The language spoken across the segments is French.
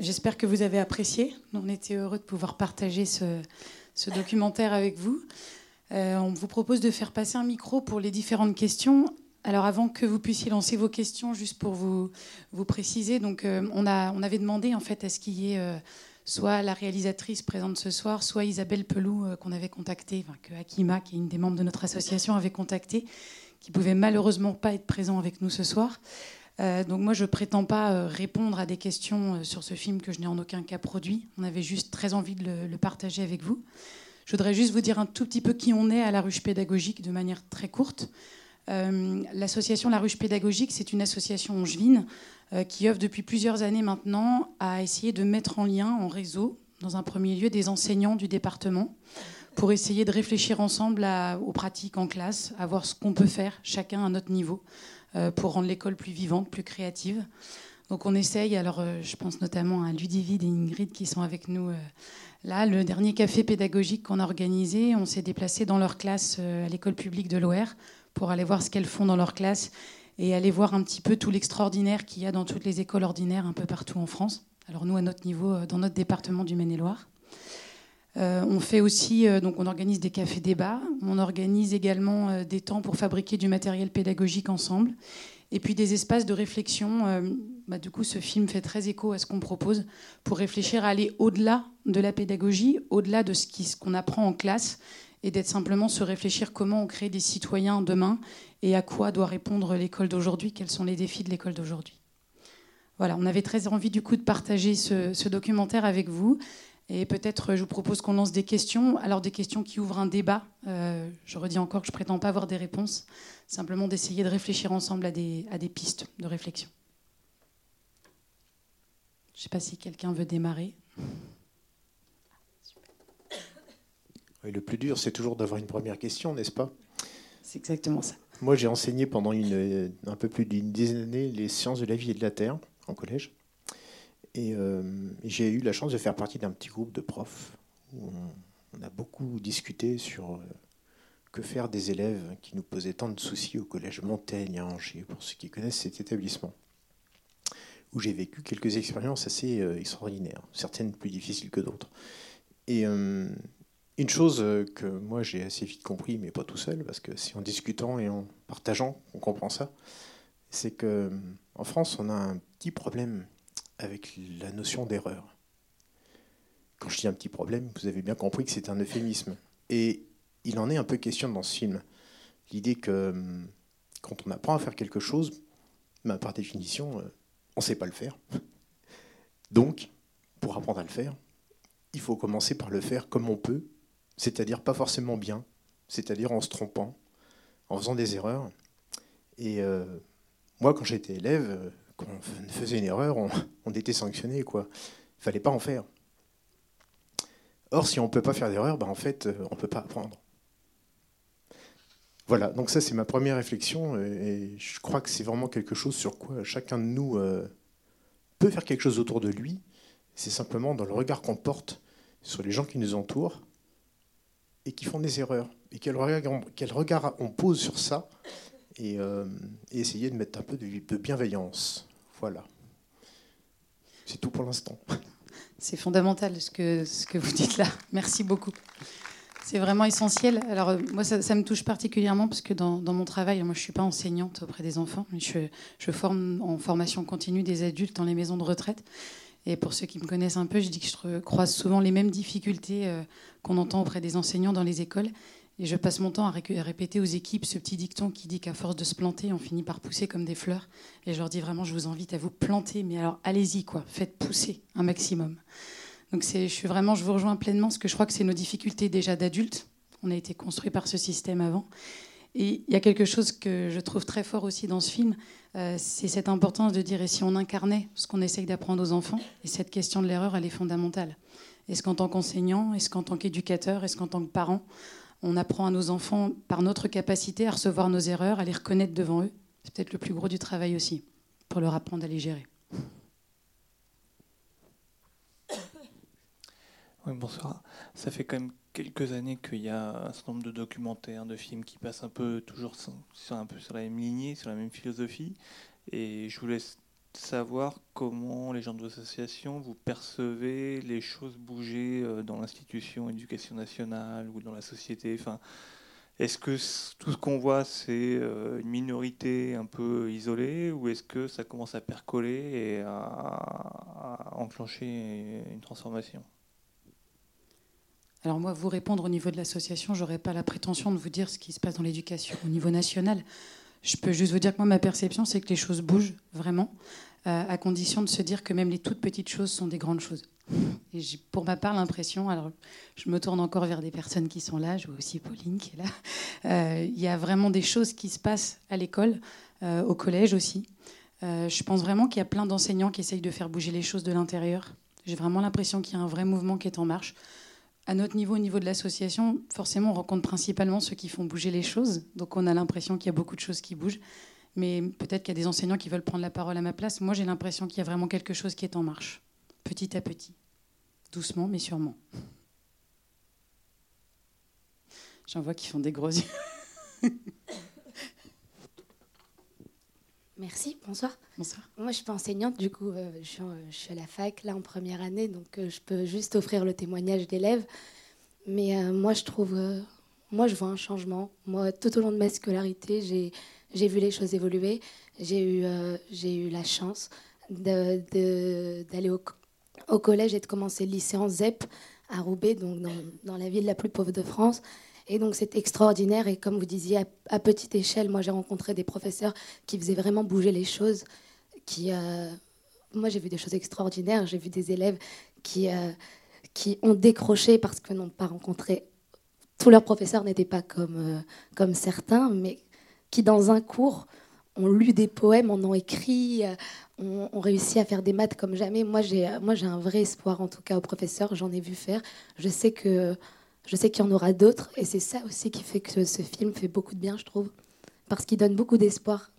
J'espère que vous avez apprécié. On était heureux de pouvoir partager ce, documentaire avec vous. Euh, on vous propose de faire passer un micro pour les différentes questions. Alors avant que vous puissiez lancer vos questions, juste pour vous, vous préciser, donc euh, on, avait demandé en fait à ce qu'il y ait euh, soit la réalisatrice présente ce soir, soit Isabelle Pelou qu'on avait contactée, que Akima, qui est une des membres de notre association, avait contacté, qui pouvait malheureusement pas être présent avec nous ce soir. Euh, donc moi, je prétends pas euh, répondre à des questions euh, sur ce film que je n'ai en aucun cas produit. On avait juste très envie de le, partager avec vous. Je voudrais juste vous dire un tout petit peu qui on est à la ruche pédagogique de manière très courte. L'association La Ruche Pédagogique, c'est une association angevine qui œuvre depuis plusieurs années maintenant à essayer de mettre en lien, en réseau, dans un premier lieu, des enseignants du département pour essayer de réfléchir ensemble aux pratiques en classe, à voir ce qu'on peut faire, chacun à notre niveau, pour rendre l'école plus vivante, plus créative. Donc on essaye, alors euh, je pense notamment à Ludivine et Ingrid qui sont avec nous euh, là. Le dernier café pédagogique qu'on a organisé, on s'est déplacé dans leur classe à l'école publique de l'OR pour aller voir ce qu'elles font dans leur classe et aller voir un petit peu tout l'extraordinaire qu'il y a dans toutes les écoles ordinaires un peu partout en France. Alors nous, à notre niveau, dans notre département du Maine-et-Loire. On fait aussi, donc on organise des cafés débats, on organise également des temps pour fabriquer du matériel pédagogique ensemble. Et puis des espaces de réflexion. Euh, bah, du coup, ce film fait très écho à ce qu'on propose pour réfléchir à aller au-delà de la pédagogie, au-delà de ce qu'on apprend en classe, et d'être simplement se réfléchir comment on crée des citoyens demain et à quoi doit répondre l'école d'aujourd'hui, quels sont les défis de l'école d'aujourd'hui. Voilà, on avait très envie du coup de partager ce documentaire avec vous. Et peut-être, je vous propose qu'on lance des questions. Alors, des questions qui ouvrent un débat. Euh, je redis encore que je ne prétends pas avoir des réponses. Simplement d'essayer de réfléchir ensemble à des, à des pistes de réflexion. Je ne sais pas si quelqu'un veut démarrer. le plus dur, c'est toujours d'avoir une première question, n'est-ce pas? C'est exactement ça. Moi, j'ai enseigné pendant une, un peu plus d'une dizaine d'années les sciences de la vie et de la terre en collège. Euh, et, j'ai eu la chance de faire partie d'un petit groupe de profs où on, a beaucoup discuté sur euh, que faire des élèves qui nous posaient tant de soucis au collège Montaigne à Angers, pour ceux qui connaissent cet établissement, où j'ai vécu quelques expériences assez euh, extraordinaires, certaines plus difficiles que d'autres. Et une chose que moi j'ai assez vite compris, mais pas tout seul, parce que c'est en discutant et en partageant qu'on comprend ça, c'est que en France on a un petit problème avec la notion d'erreur. Quand je dis un petit problème, vous avez bien compris que c'est un euphémisme. Et il en est un peu question dans ce film. L'idée que hum, quand on apprend à faire quelque chose, ben, par définition, euh, on ne sait pas le faire. Donc, pour apprendre à le faire, il faut commencer par le faire comme on peut, c'est-à-dire pas forcément bien, c'est-à-dire en se trompant, en faisant des erreurs. Et euh, moi, quand j'étais élève, euh, quand on faisait une erreur, on, était sanctionné. Quoi. Il fallait pas en faire. Or, si on ne peut pas faire d'erreur, ben en fait, euh, on ne peut pas apprendre. Voilà, donc ça c'est ma première réflexion et je crois que c'est vraiment quelque chose sur quoi chacun de nous euh, peut faire quelque chose autour de lui. C'est simplement dans le regard qu'on porte sur les gens qui nous entourent et qui font des erreurs. Et quel regard on pose sur ça euh, et, essayer de mettre un peu de, bienveillance. Voilà. C'est tout pour l'instant. C'est fondamental ce que, ce que vous dites là. Merci beaucoup. C'est vraiment essentiel. Alors euh, moi, ça, me touche particulièrement parce que dans, mon travail, moi je ne suis pas enseignante auprès des enfants, mais je, forme en formation continue des adultes dans les maisons de retraite. Et pour ceux qui me connaissent un peu, je dis que je croise souvent les mêmes difficultés euh, qu'on entend auprès des enseignants dans les écoles. Et je passe mon temps à, répéter aux équipes ce petit dicton qui dit qu'à force de se planter, on finit par pousser comme des fleurs. Et je leur dis vraiment, je vous invite à vous planter, mais alors allez-y, quoi, faites pousser un maximum. Donc je suis vraiment, je vous rejoins pleinement, parce que je crois que c'est nos difficultés déjà d'adultes. On a été construit par ce système avant. Et il y a quelque chose que je trouve très fort aussi dans ce film, euh, c'est cette importance de dire et si on incarnait ce qu'on essaye d'apprendre aux enfants, et cette question de l'erreur, elle est fondamentale. Est-ce qu'en tant qu'enseignant, est-ce qu'en tant qu'éducateur, est-ce qu'en tant que parent, on apprend à nos enfants, par notre capacité, à recevoir nos erreurs, à les reconnaître devant eux. C'est peut-être le plus gros du travail aussi, pour leur apprendre à les gérer. Oui, bonsoir. Ça fait quand même quelques années qu'il y a un certain nombre de documentaires, de films qui passent un peu toujours sur, un peu sur la même lignée, sur la même philosophie. Et je voulais savoir comment les gens de vos associations, vous percevez les choses bouger euh, dans l'institution éducation nationale ou dans la société? Est-ce que tout ce qu'on voit, c'est euh, une minorité un peu isolée ou est-ce que ça commence à percoler et à, enclencher une transformation? Alors moi, vous répondre au niveau de l'association, j'aurais pas la prétention de vous dire ce qui se passe dans l'éducation au niveau national. Je peux juste vous dire que moi, ma perception, c'est que les choses bougent vraiment, euh, à condition de se dire que même les toutes petites choses sont des grandes choses. Et j'ai pour ma part l'impression, alors je me tourne encore vers des personnes qui sont là, je vois aussi Pauline qui est là, euh, il y a vraiment des choses qui se passent à l'école, euh, au collège aussi. je pense vraiment qu'il y a plein d'enseignants qui essayent de faire bouger les choses de l'intérieur. J'ai vraiment l'impression qu'il y a un vrai mouvement qui est en marche à notre niveau, au niveau de l'association, forcément, on rencontre principalement ceux qui font bouger les choses. Donc, on a l'impression qu'il y a beaucoup de choses qui bougent. Mais peut-être qu'il y a des enseignants qui veulent prendre la parole à ma place. Moi, j'ai l'impression qu'il y a vraiment quelque chose qui est en marche, petit à petit. Doucement, mais sûrement. J'en vois qui font des gros yeux. Merci, bonsoir. Bonsoir. Moi, je suis pas enseignante, du coup, euh, je, suis, à la fac, là, en première année, donc euh, je peux juste offrir le témoignage d'élèves. Mais euh, moi, je trouve, moi, je vois un changement. Moi, tout au long de ma scolarité, j'ai vu les choses évoluer. J'ai eu, j'ai eu la chance d'aller au, au, collège et de commencer le lycée en ZEP à Roubaix, donc dans, dans la ville la plus pauvre de France. Et donc c'est extraordinaire. Et comme vous disiez, à, petite échelle, moi j'ai rencontré des professeurs qui faisaient vraiment bouger les choses. Qui, euh, moi j'ai vu des choses extraordinaires. J'ai vu des élèves qui, euh, qui ont décroché parce que n'ont pas rencontré. Tous leurs professeurs n'étaient pas comme, euh, comme certains, mais qui dans un cours ont lu des poèmes, en ont écrit, ont, ont, réussi à faire des maths comme jamais. Moi j'ai, moi j'ai un vrai espoir en tout cas aux professeurs. J'en ai vu faire. Je sais que je sais qu'il y en aura d'autres, et c'est ça aussi qui fait que ce film fait beaucoup de bien, je trouve, parce qu'il donne beaucoup d'espoir.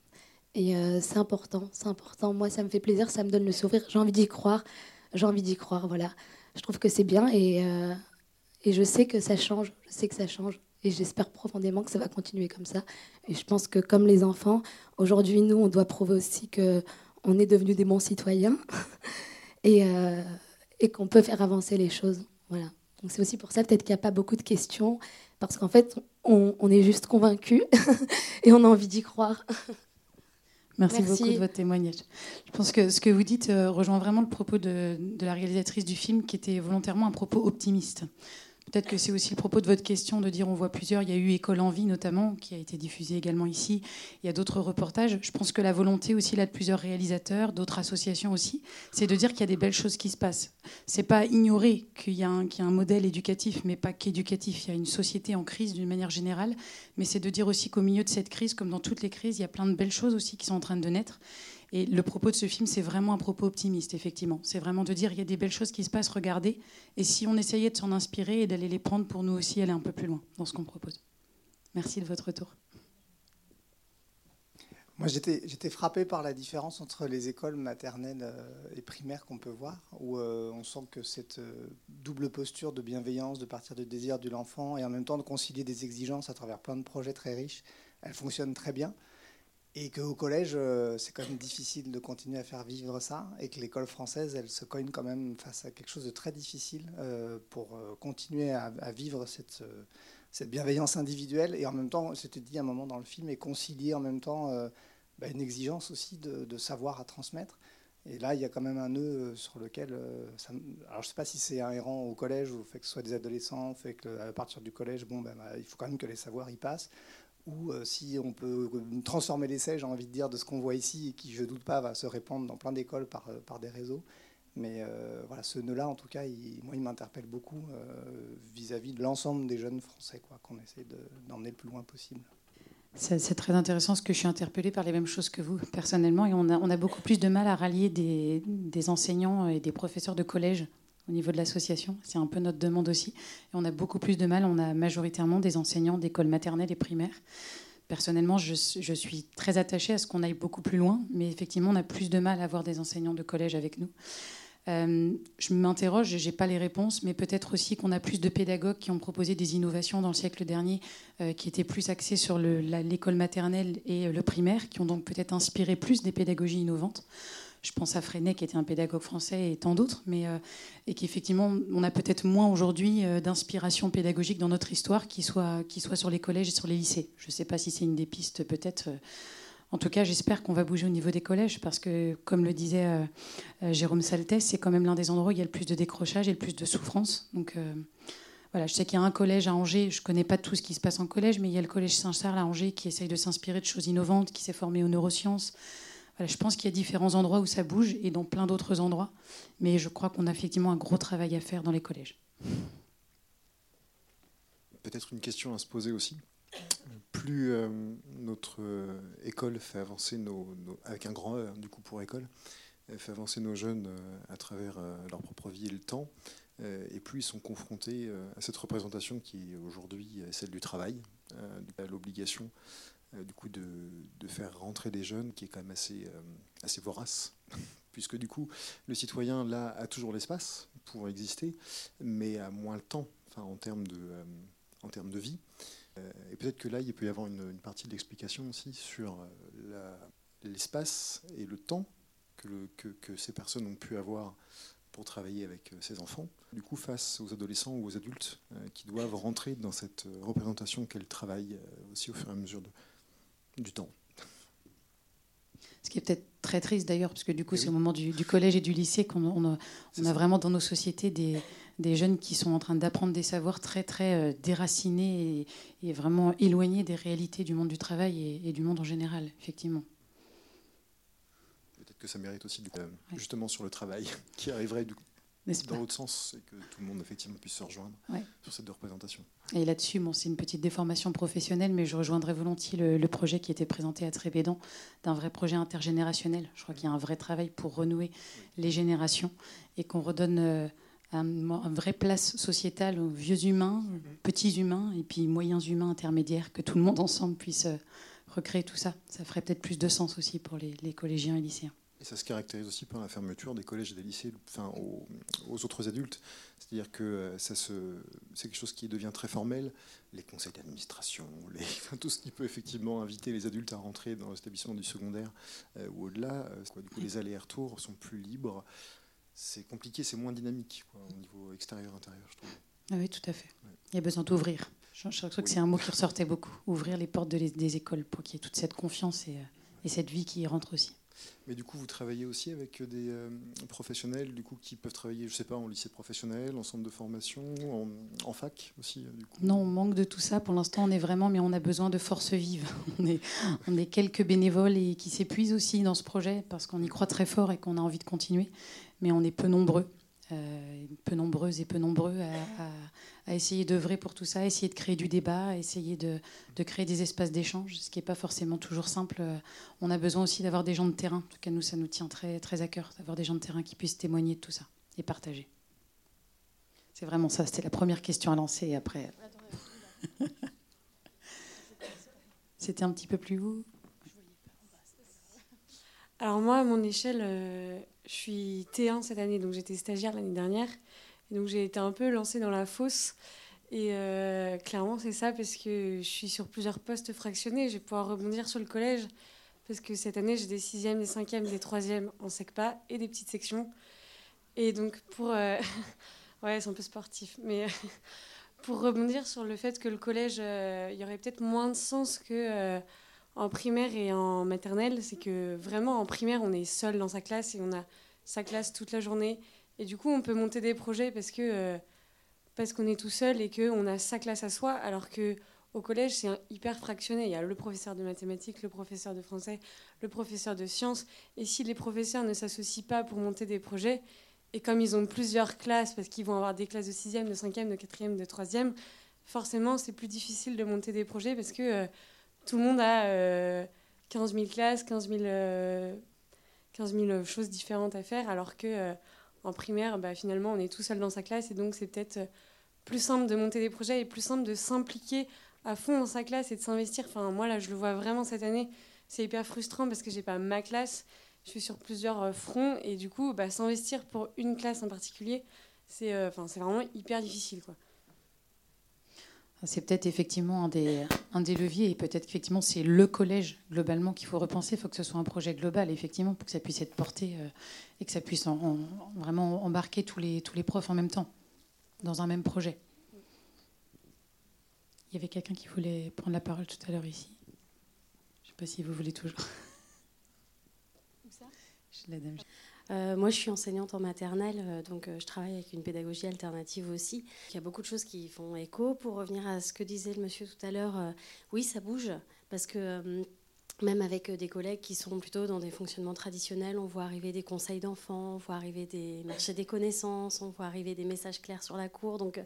Et euh, c'est important, c'est important. Moi, ça me fait plaisir, ça me donne le sourire. J'ai envie d'y croire, j'ai envie d'y croire, voilà. Je trouve que c'est bien, et, euh, et je sais que ça change, je sais que ça change. Et j'espère profondément que ça va continuer comme ça. Et je pense que comme les enfants, aujourd'hui, nous, on doit prouver aussi qu'on est devenus des bons citoyens et, euh, et qu'on peut faire avancer les choses. Voilà. Donc c'est aussi pour ça peut-être qu'il n'y a pas beaucoup de questions, parce qu'en fait, on, est juste convaincus et on a envie d'y croire. Merci, beaucoup de votre témoignage. Je pense que ce que vous dites euh, rejoint vraiment le propos de, de, la réalisatrice du film, qui était volontairement un propos optimiste. Peut-être que c'est aussi le propos de votre question de dire on voit plusieurs. Il y a eu École en vie notamment, qui a été diffusé également ici. Il y a d'autres reportages. Je pense que la volonté aussi là de plusieurs réalisateurs, d'autres associations aussi, c'est de dire qu'il y a des belles choses qui se passent. C'est pas ignorer qu'il y, a un modèle éducatif, mais pas qu'éducatif. Il y a une société en crise d'une manière générale, mais c'est de dire aussi qu'au milieu de cette crise, comme dans toutes les crises, il y a plein de belles choses aussi qui sont en train de naître. Et le propos de ce film, c'est vraiment un propos optimiste, effectivement. C'est vraiment de dire il y a des belles choses qui se passent, regardez. Et si on essayait de s'en inspirer et d'aller les prendre pour nous aussi aller un peu plus loin dans ce qu'on propose. Merci de votre retour. Moi, j'étais frappé par la différence entre les écoles maternelles euh, et primaires qu'on peut voir, où euh, on sent que cette euh, double posture de bienveillance, de partir du désir de l'enfant et en même temps de concilier des exigences à travers plein de projets très riches, elle fonctionne très bien et qu'au collège, euh, c'est quand même difficile de continuer à faire vivre ça, et que l'école française, elle se cogne quand même face à quelque chose de très difficile euh, pour euh, continuer à, vivre cette, bienveillance individuelle, et en même temps, c'était dit à un moment dans le film, et concilier en même temps bah, une exigence aussi de, savoir à transmettre. Et là, il y a quand même un nœud sur lequel, alors je ne sais pas si c'est inhérent au collège, ou fait que ce soit des adolescents, fait que à partir du collège, bon, ben, bah, il faut quand même que les savoirs y passent ou euh, si on peut transformer l'essai, j'ai envie de dire, de ce qu'on voit ici, et qui, je ne doute pas, va se répandre dans plein d'écoles par, euh, des réseaux. Mais euh, voilà, ce nœud-là, en tout cas, il, moi, il m'interpelle beaucoup vis-à-vis de l'ensemble des jeunes Français, quoi, qu'on essaie d'emmener le plus loin possible. C'est très intéressant parce que je suis interpellée par les mêmes choses que vous, personnellement, et on a, beaucoup plus de mal à rallier des enseignants et des professeurs de collège au niveau de l'association. C'est un peu notre demande aussi. On a beaucoup plus de mal. On a majoritairement des enseignants d'école maternelle et primaire. Personnellement, je, suis très attachée à ce qu'on aille beaucoup plus loin, mais effectivement, on a plus de mal à avoir des enseignants de collège avec nous. Euh, je m'interroge, je n'ai pas les réponses, mais peut-être aussi qu'on a plus de pédagogues qui ont proposé des innovations dans le siècle dernier, euh, qui étaient plus axées sur l'école maternelle et le primaire, qui ont donc peut-être inspiré plus des pédagogies innovantes. Je pense à Freinet, qui était un pédagogue français, et tant d'autres, mais et qu'effectivement, on a peut-être moins aujourd'hui d'inspiration pédagogique dans notre histoire qui soit, qui soit sur les collèges et sur les lycées. Je ne sais pas si c'est une des pistes, peut-être. En tout cas, j'espère qu'on va bouger au niveau des collèges parce que, comme le disait Jérôme Saltès, c'est quand même l'un des endroits où il y a le plus de décrochage et le plus de souffrance. Donc, voilà, je sais qu'il y a un collège à Angers, je ne connais pas tout ce qui se passe en collège, mais il y a le collège Saint-Charles à Angers qui essaye de s'inspirer de choses innovantes, qui s'est formé aux neurosciences. Je pense qu'il y a différents endroits où ça bouge et dans plein d'autres endroits, mais je crois qu'on a effectivement un gros travail à faire dans les collèges. Peut-être une question à se poser aussi. Plus euh, notre euh, école fait avancer nos, avec un grand E, hein, du coup pour école, fait avancer nos jeunes euh, à travers leur propre vie et le temps, et plus ils sont confrontés à cette représentation qui est aujourd'hui celle du travail, à l'obligation du coup de, de, faire rentrer des jeunes qui est quand même assez, assez vorace, puisque du coup le citoyen là a toujours l'espace pour exister, mais a moins le temps enfin, en, termes de, en termes de vie. Et peut-être que là, il peut y avoir une, partie de l'explication aussi sur l'espace et le temps que, que, ces personnes ont pu avoir pour travailler avec euh, enfants. Du coup, face aux adolescents ou aux adultes euh, qui doivent rentrer dans cette euh, représentation qu'elle travaille aussi au fur et à mesure du temps. Ce qui est peut-être très triste d'ailleurs, parce que du coup, eh c'est au moment du, collège et du lycée qu'on a, on a vraiment dans nos sociétés des, des, jeunes qui sont en train d'apprendre des savoirs très, très déracinés et, vraiment éloignés des réalités du monde du travail et, et du monde en général, effectivement. Que ça mérite aussi, du coup, justement sur le travail, qui arriverait du coup, dans l'autre sens, et que tout le monde effectivement puisse se rejoindre sur cette représentation. Et là-dessus, bon, c'est une petite déformation professionnelle, mais je rejoindrai volontiers le, projet qui était présenté à Trébédan, d'un vrai projet intergénérationnel. Je crois qu'il y a un vrai travail pour renouer les générations et qu'on redonne euh, un, vraie place sociétale aux vieux humains, mhm. petits humains et puis moyens humains intermédiaires, que tout le monde ensemble puisse euh, recréer tout ça. Ça ferait peut-être plus de sens aussi pour les collégiens et lycéens. Et ça se caractérise aussi par la fermeture des collèges et des lycées enfin, aux, autres adultes. C'est-à-dire que euh, ça se, c'est quelque chose qui devient très formel. Les conseils d'administration, tout ce qui peut effectivement inviter les adultes à rentrer dans l'établissement du secondaire euh, ou au-delà. Euh, du coup, les allers-retours sont plus libres. C'est compliqué, c'est moins dynamique au niveau extérieur-intérieur, je trouve. Ah oui, tout à fait. Il y a besoin d'ouvrir. Je, je crois que c'est un mot qui ressortait beaucoup. Ouvrir les portes des écoles pour qu'il y ait toute cette confiance et, et cette vie qui y rentre aussi. Mais du coup, vous travaillez aussi avec des euh, professionnels du coup, qui peuvent travailler, je sais pas, en lycée professionnel, en centre de formation, en, fac aussi euh, du coup? Non, on manque de tout ça. Pour l'instant, on est vraiment, mais on a besoin de forces vives. On est, on est quelques bénévoles et qui s'épuisent aussi dans ce projet parce qu'on y croit très fort et qu'on a envie de continuer. Mais on est peu nombreux. Euh, peu nombreuses et peu nombreux à, essayer d'œuvrer pour tout ça, à essayer de créer du débat, à essayer de, créer des espaces d'échange, ce qui n'est pas forcément toujours simple. On a besoin aussi d'avoir des gens de terrain. En tout cas, nous, ça nous tient très, très à cœur, d'avoir des gens de terrain qui puissent témoigner de tout ça et partager. C'est vraiment ça, c'était la première question à lancer. Et après. C'était un petit peu plus haut. Alors moi, à mon échelle, euh, je suis T1 cette année, donc j'étais stagiaire l'année dernière. Donc j'ai été un peu lancée dans la fosse. Et euh, clairement, c'est ça parce que je suis sur plusieurs postes fractionnés. Je vais pouvoir rebondir sur le collège parce que cette année, j'ai des sixièmes, des cinquièmes, des troisièmes en SECPA et des petites sections. Et donc pour... Euh, ouais, c'est un peu sportif. Mais pour rebondir sur le fait que le collège, il y aurait peut-être moins de sens que en primaire et en maternelle, c'est que vraiment en primaire, on est seul dans sa classe et on a sa classe toute la journée. Et du coup, on peut monter des projets parce que euh, parce qu'on est tout seul et qu'on a sa classe à soi, alors que au collège, c'est hyper fractionné. Il y a le professeur de mathématiques, le professeur de français, le professeur de sciences. Et si les professeurs ne s'associent pas pour monter des projets, et comme ils ont plusieurs classes, parce qu'ils vont avoir des classes de 6e, de 5e, de 4e, de 3e, forcément, c'est plus difficile de monter des projets parce que euh, tout le monde a 15 000 classes, 15 000, choses différentes à faire, alors que euh, en primaire, bah, finalement, on est tout seul dans sa classe, et donc c'est peut-être euh, plus simple de monter des projets et plus simple de s'impliquer à fond dans sa classe et de s'investir. Enfin, moi, là, je le vois vraiment cette année. C'est hyper frustrant parce que j'ai pas ma classe. Je suis sur plusieurs euh, fronts et du coup, bah, s'investir pour une classe en particulier, c'est vraiment hyper difficile. Quoi. C'est peut-être effectivement un des, un des leviers et peut-être qu'effectivement c'est le collège globalement qu'il faut repenser. Il faut que ce soit un projet global effectivement pour que ça puisse être porté euh, et que ça puisse vraiment embarquer tous les, tous les profs en même temps dans un même projet. Il y avait quelqu'un qui voulait prendre la parole tout à l'heure ici. Je ne sais pas si vous voulez toujours. Où ça? La dame. Euh, moi, je suis enseignante en maternelle, euh, donc euh, je travaille avec une pédagogie alternative aussi. Il y a beaucoup de choses qui font écho. Pour revenir à ce que disait le monsieur tout à l'heure, oui, ça bouge, parce que même avec des collègues qui sont plutôt dans des fonctionnements traditionnels, on voit arriver des conseils d'enfants, on voit arriver des marchés des connaissances, on voit arriver des messages clairs sur la cour. Donc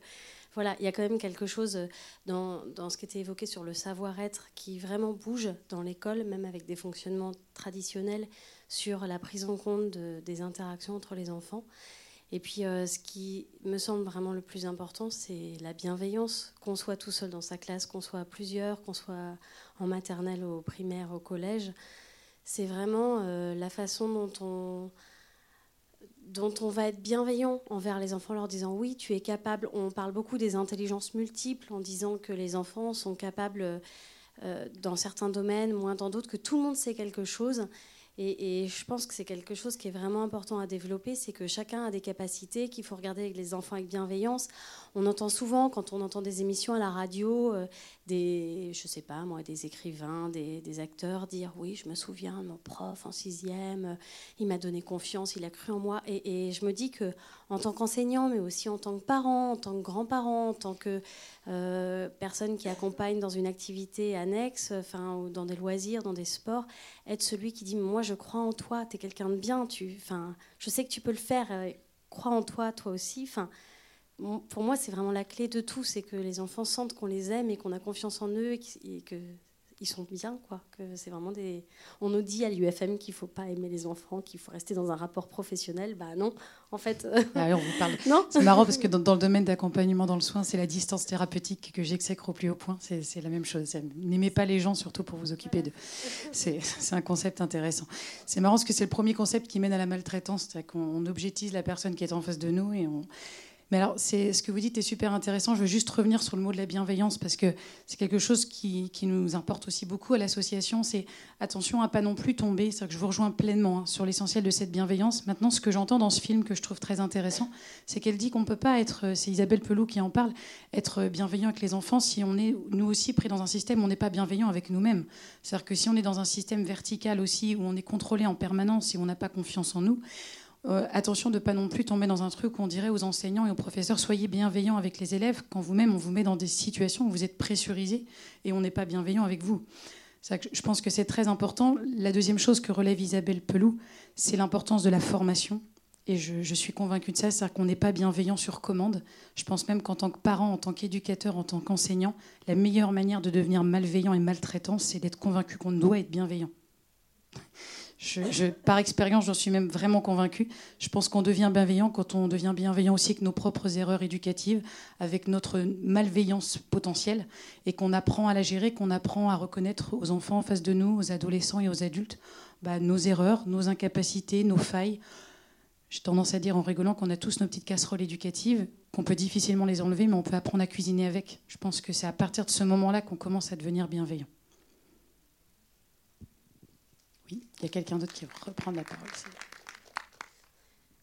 voilà, il y a quand même quelque chose dans, dans ce qui était évoqué sur le savoir-être qui vraiment bouge dans l'école, même avec des fonctionnements traditionnels sur la prise en compte des interactions entre les enfants. Et puis, euh, ce qui me semble vraiment le plus important, c'est la bienveillance, qu'on soit tout seul dans sa classe, qu'on soit plusieurs, qu'on soit en maternelle, au primaire, au collège. C'est vraiment euh, la façon dont on, dont on va être bienveillant envers les enfants, leur disant oui, tu es capable. On parle beaucoup des intelligences multiples en disant que les enfants sont capables euh, dans certains domaines, moins dans d'autres, que tout le monde sait quelque chose et, je pense que c'est quelque chose qui est vraiment important à développer, c'est que chacun a des capacités, qu'il faut regarder avec les enfants avec bienveillance. On entend souvent, quand on entend des émissions à la radio, euh, des, je sais pas moi, des écrivains, des, acteurs dire oui, je me souviens, mon prof en sixième, il m'a donné confiance, il a cru en moi. Et, je me dis que en tant qu'enseignant, mais aussi en tant que parent, en tant que grand-parent, en tant que euh, personne qui accompagne dans une activité annexe, enfin, ou dans des loisirs, dans des sports, être celui qui dit moi je crois en toi, tu es quelqu'un de bien, tu, enfin, je sais que tu peux le faire, euh, crois en toi, toi aussi. Enfin, pour moi, c'est vraiment la clé de tout, c'est que les enfants sentent qu'on les aime et qu'on a confiance en eux et que ils sont bien, quoi. Que c'est vraiment des. On nous dit à l'UFM qu'il faut pas aimer les enfants, qu'il faut rester dans un rapport professionnel. Bah non, en fait. Ah on vous parle. Non. C'est marrant parce que dans, le domaine d'accompagnement dans le soin, c'est la distance thérapeutique que j'exècre au plus haut point. C'est la même chose. N'aimez pas les gens surtout pour vous occuper d'eux. C'est un concept intéressant. C'est marrant parce que c'est le premier concept qui mène à la maltraitance, c'est qu'on objectise la personne qui est en face de nous et on mais alors, c'est, ce que vous dites est super intéressant. Je veux juste revenir sur le mot de la bienveillance parce que c'est quelque chose qui, nous importe aussi beaucoup à l'association. C'est attention à pas non plus tomber. C'est que je vous rejoins pleinement hein, sur l'essentiel de cette bienveillance. Maintenant, ce que j'entends dans ce film que je trouve très intéressant, c'est qu'elle dit qu'on peut pas être, c'est Isabelle Pelou qui en parle, être bienveillant avec les enfants si on est nous aussi pris dans un système où on n'est pas bienveillant avec nous-mêmes. C'est-à-dire que si on est dans un système vertical aussi où on est contrôlé en permanence et on n'a pas confiance en nous, euh, attention de ne pas non plus tomber dans un truc où on dirait aux enseignants et aux professeurs soyez bienveillants avec les élèves quand vous-même on vous met dans des situations où vous êtes pressurisé et on n'est pas bienveillant avec vous. je pense que c'est très important. La deuxième chose que relève Isabelle Pelou, c'est l'importance de la formation. Et je, suis convaincue de ça, c'est-à-dire qu'on n'est pas bienveillant sur commande. Je pense même qu'en tant que parent, en tant qu'éducateur, en tant qu'enseignant, la meilleure manière de devenir malveillant et maltraitant, c'est d'être convaincu qu'on doit être bienveillant. Par expérience, j'en suis même vraiment convaincue. Je pense qu'on devient bienveillant quand on devient bienveillant aussi avec nos propres erreurs éducatives, avec notre malveillance potentielle, et qu'on apprend à la gérer, qu'on apprend à reconnaître aux enfants en face de nous, aux adolescents et aux adultes, bah, nos erreurs, nos incapacités, nos failles. J'ai tendance à dire en rigolant qu'on a tous nos petites casseroles éducatives, qu'on peut difficilement les enlever, mais on peut apprendre à cuisiner avec. Je pense que c'est à partir de ce moment-là qu'on commence à devenir bienveillant. Oui, il y a quelqu'un d'autre qui veut reprendre la parole.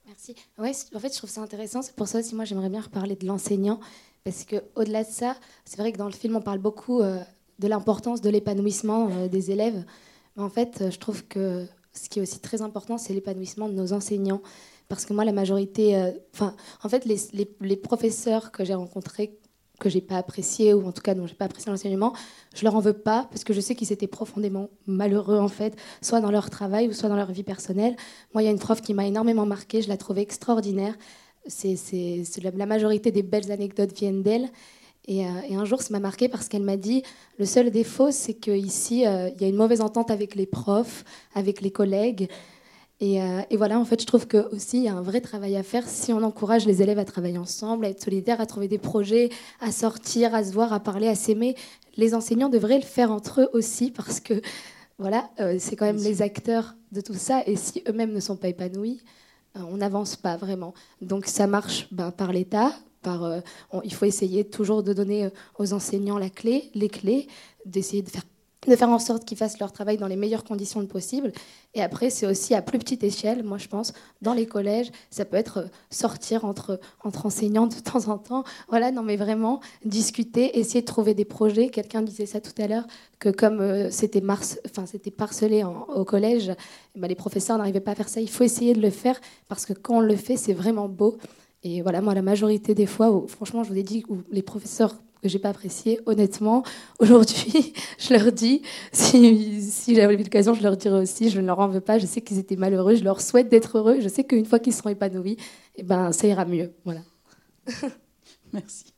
Merci. Ouais, en fait, je trouve ça intéressant. C'est pour ça aussi, moi, j'aimerais bien reparler de l'enseignant. Parce qu'au-delà de ça, c'est vrai que dans le film, on parle beaucoup euh, de l'importance de l'épanouissement euh, des élèves. Mais en fait, euh, je trouve que ce qui est aussi très important, c'est l'épanouissement de nos enseignants. Parce que moi, la majorité. Enfin, en fait, les professeurs que j'ai rencontrés que j'ai pas apprécié ou en tout cas dont j'ai pas apprécié l'enseignement, je leur en veux pas parce que je sais qu'ils étaient profondément malheureux en fait, soit dans leur travail ou soit dans leur vie personnelle. Moi, il y a une prof qui m'a énormément marquée, je la trouvais extraordinaire. C'est, la majorité des belles anecdotes viennent d'elle. Et, euh, et, un jour, ça m'a marqué parce qu'elle m'a dit le seul défaut, c'est qu'ici, euh, il y a une mauvaise entente avec les profs, avec les collègues. Euh, et, voilà, en fait, je trouve que aussi il y a un vrai travail à faire si on encourage les élèves à travailler ensemble, à être solidaires, à trouver des projets, à sortir, à se voir, à parler, à s'aimer. Les enseignants devraient le faire entre eux aussi parce que voilà, euh, c'est quand même les acteurs de tout ça. Et si eux-mêmes ne sont pas épanouis, euh, on n'avance pas vraiment. Donc ça marche ben, par l'État, par, il faut essayer toujours de donner aux enseignants la clé, les clés, d'essayer de faire de faire en sorte qu'ils fassent leur travail dans les meilleures conditions possibles. Et après, c'est aussi à plus petite échelle, moi je pense, dans les collèges, ça peut être euh, sortir entre, entre enseignants de temps en temps. Voilà, non mais vraiment, discuter, essayer de trouver des projets. Quelqu'un disait ça tout à l'heure, que comme euh, c'était enfin, parcelé au collège, eh ben, les professeurs n'arrivaient pas à faire ça. Il faut essayer de le faire, parce que quand on le fait, c'est vraiment beau. Et voilà, moi, la majorité des fois, franchement, je vous ai dit, où les professeurs que j'ai pas apprécié. Honnêtement, aujourd'hui, je leur dis, si, si j'avais l'occasion, je leur dirais aussi, je ne leur en veux pas. Je sais qu'ils étaient malheureux, je leur souhaite d'être heureux. Je sais qu'une fois qu'ils seront épanouis, eh ben, ça ira mieux. Voilà. Merci.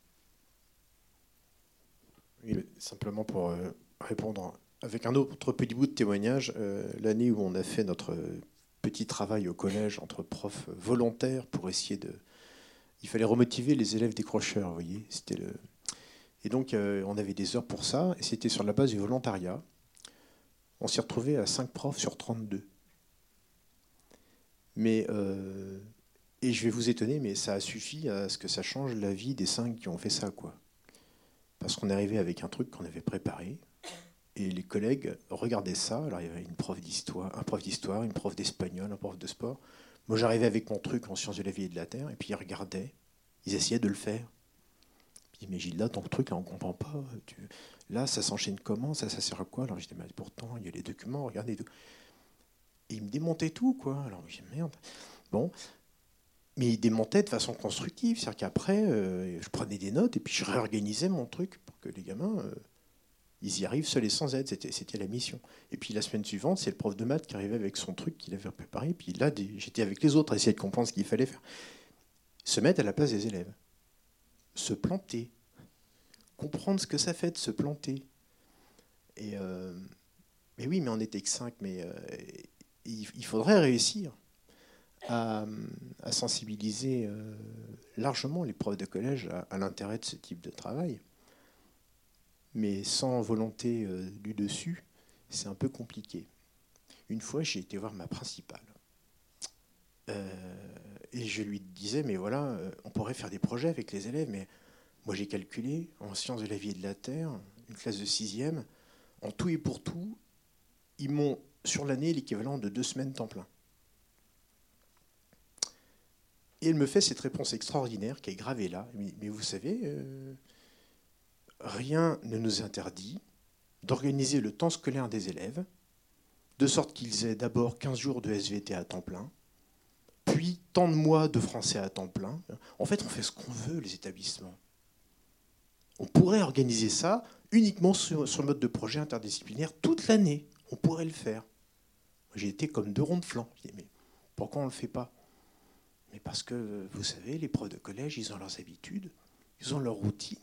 simplement pour euh, répondre avec un autre petit bout de témoignage, euh, l'année où on a fait notre petit travail au collège entre profs volontaires pour essayer de. Il fallait remotiver les élèves décrocheurs, vous voyez. C'était le, et donc, euh, on avait des heures pour ça, et c'était sur la base du volontariat. On s'est retrouvé à 5 profs sur 32. Mais, euh, et je vais vous étonner, mais ça a suffi à ce que ça change la vie des 5 qui ont fait ça. quoi. Parce qu'on est arrivé avec un truc qu'on avait préparé, et les collègues regardaient ça. Alors, il y avait une prof d'histoire, un prof d'histoire, une prof d'espagnol, un prof de sport. Moi, j'arrivais avec mon truc en sciences de la vie et de la terre, et puis ils regardaient, ils essayaient de le faire. Mais Gilles, là, ton truc, on ne comprend pas. Là, ça s'enchaîne comment Ça, ça sert à quoi? Alors, je dis, mais pourtant, il y a les documents, regardez tout. Et il me démontait tout, quoi. Alors, je dis, merde. Bon. Mais il démontait de façon constructive. C'est-à-dire qu'après, euh, je prenais des notes et puis je réorganisais mon truc pour que les gamins, euh, ils y arrivent seuls et sans aide. C'était la mission. Et puis la semaine suivante, c'est le prof de maths qui arrivait avec son truc qu'il avait préparé. Puis là, j'étais avec les autres à essayer de comprendre ce qu'il fallait faire. Se mettre à la place des élèves se planter, comprendre ce que ça fait de se planter. Et euh, mais oui, mais on n'était que cinq, mais euh, il, faudrait réussir à, sensibiliser euh, largement les profs de collège à, l'intérêt de ce type de travail. Mais sans volonté du dessus, c'est un peu compliqué. Une fois, j'ai été voir ma principale. Et je lui disais, mais voilà, euh, on pourrait faire des projets avec les élèves, mais moi j'ai calculé, en sciences de la vie et de la terre, une classe de sixième, en tout et pour tout, ils m'ont sur l'année l'équivalent de deux semaines temps plein. Et elle me fait cette réponse extraordinaire qui est gravée là. Mais, vous savez, euh, rien ne nous interdit d'organiser le temps scolaire des élèves, de sorte qu'ils aient d'abord 15 jours de SVT à temps plein, puis tant de mois de français à temps plein. En fait, on fait ce qu'on veut, les établissements. On pourrait organiser ça uniquement sur, le mode de projet interdisciplinaire toute l'année. On pourrait le faire. J'ai été comme deux ronds de flanc. mais pourquoi on ne le fait pas? Mais parce que, vous savez, les profs de collège, ils ont leurs habitudes, ils ont leur routine.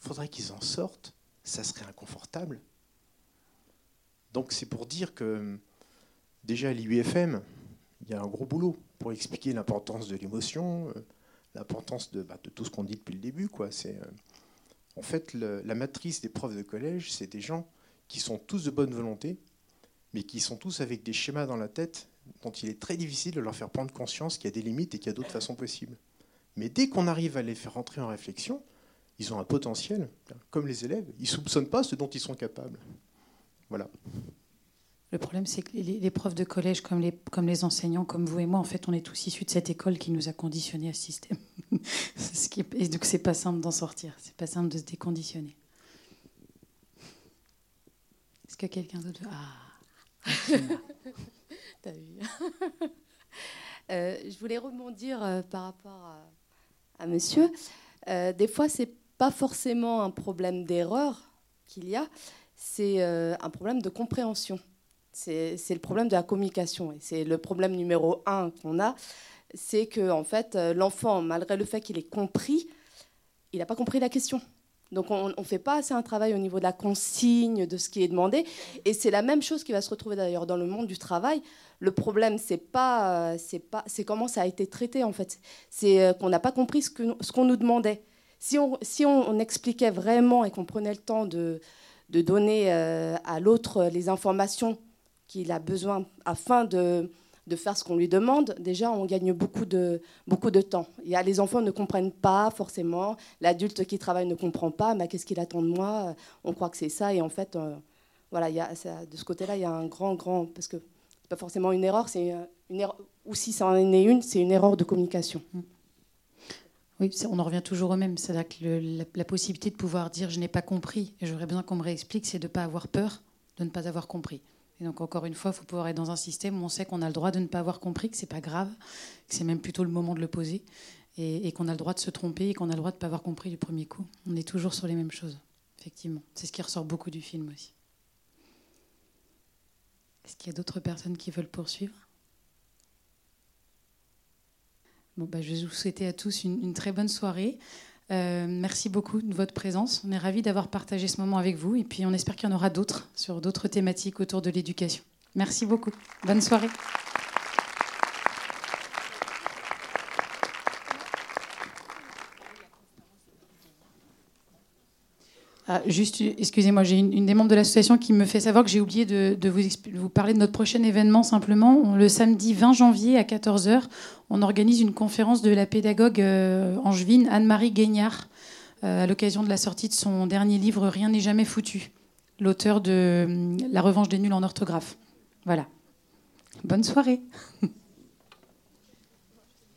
Il faudrait qu'ils en sortent. Ça serait inconfortable. Donc c'est pour dire que déjà l'IUFM, il y a un gros boulot pour expliquer l'importance de l'émotion, euh, l'importance de, bah, de, tout ce qu'on dit depuis le début. Euh, en fait, la matrice des profs de collège, c'est des gens qui sont tous de bonne volonté, mais qui sont tous avec des schémas dans la tête dont il est très difficile de leur faire prendre conscience qu'il y a des limites et qu'il y a d'autres façons possibles. Mais dès qu'on arrive à les faire rentrer en réflexion, ils ont un potentiel, comme les élèves, ils ne soupçonnent pas ce dont ils sont capables. Voilà. Le problème, c'est que les, profs de collège, comme les, enseignants, comme vous et moi, en fait, on est tous issus de cette école qui nous a conditionnés à ce système. et donc, c'est pas simple d'en sortir. C'est pas simple de se déconditionner. Est-ce que quelqu'un d'autre Ah T'as vu euh, Je voulais rebondir euh, par rapport à, monsieur. Euh, des fois, c'est pas forcément un problème d'erreur qu'il y a, c'est un problème de compréhension. C'est le problème de la communication. Et c'est le problème numéro un qu'on a. C'est que, en fait, euh, l'enfant, malgré le fait qu'il ait compris, il n'a pas compris la question. Donc on ne fait pas assez un travail au niveau de la consigne, de ce qui est demandé. Et c'est la même chose qui va se retrouver d'ailleurs dans le monde du travail. Le problème, c'est pas, euh, c'est pas, c'est comment ça a été traité en fait. C'est euh, qu'on n'a pas compris ce qu'on nous demandait. Si on, si on, expliquait vraiment et qu'on prenait le temps de, de donner à l'autre les informations qu'il a besoin afin de, faire ce qu'on lui demande, déjà on gagne beaucoup de, beaucoup de temps. Il y a, les enfants ne comprennent pas forcément, l'adulte qui travaille ne comprend pas, mais qu'est-ce qu'il attend de moi? On croit que c'est ça, et en fait, euh, voilà, y a, de ce côté-là, il y a un grand, grand, parce que c'est pas forcément une erreur, c'est une erreur, ou si ça en est une, c'est une erreur de communication. Mm. Oui, on en revient toujours au même. C'est-à-dire que la, la, possibilité de pouvoir dire je n'ai pas compris et j'aurais besoin qu'on me réexplique, c'est de ne pas avoir peur de ne pas avoir compris. Et donc encore une fois, il faut pouvoir être dans un système où on sait qu'on a le droit de ne pas avoir compris, que c'est pas grave, que c'est même plutôt le moment de le poser, et, qu'on a le droit de se tromper et qu'on a le droit de ne pas avoir compris du premier coup. On est toujours sur les mêmes choses, effectivement. C'est ce qui ressort beaucoup du film aussi. Est-ce qu'il y a d'autres personnes qui veulent poursuivre? Bon, bah, je vais vous souhaiter à tous une, une très bonne soirée. Euh, merci beaucoup de votre présence. On est ravis d'avoir partagé ce moment avec vous et puis on espère qu'il y en aura d'autres sur d'autres thématiques autour de l'éducation. Merci beaucoup. Bonne soirée. Ah, juste, excusez-moi, j'ai une, des membres de l'association qui me fait savoir que j'ai oublié de, vous, parler de notre prochain événement simplement. Le samedi 20 janvier à 14h, on organise une conférence de la pédagogue euh, angevine Anne-Marie Guignard euh, à l'occasion de la sortie de son dernier livre Rien n'est jamais foutu, l'auteur de hum, La revanche des nuls en orthographe. Voilà. Bonne soirée.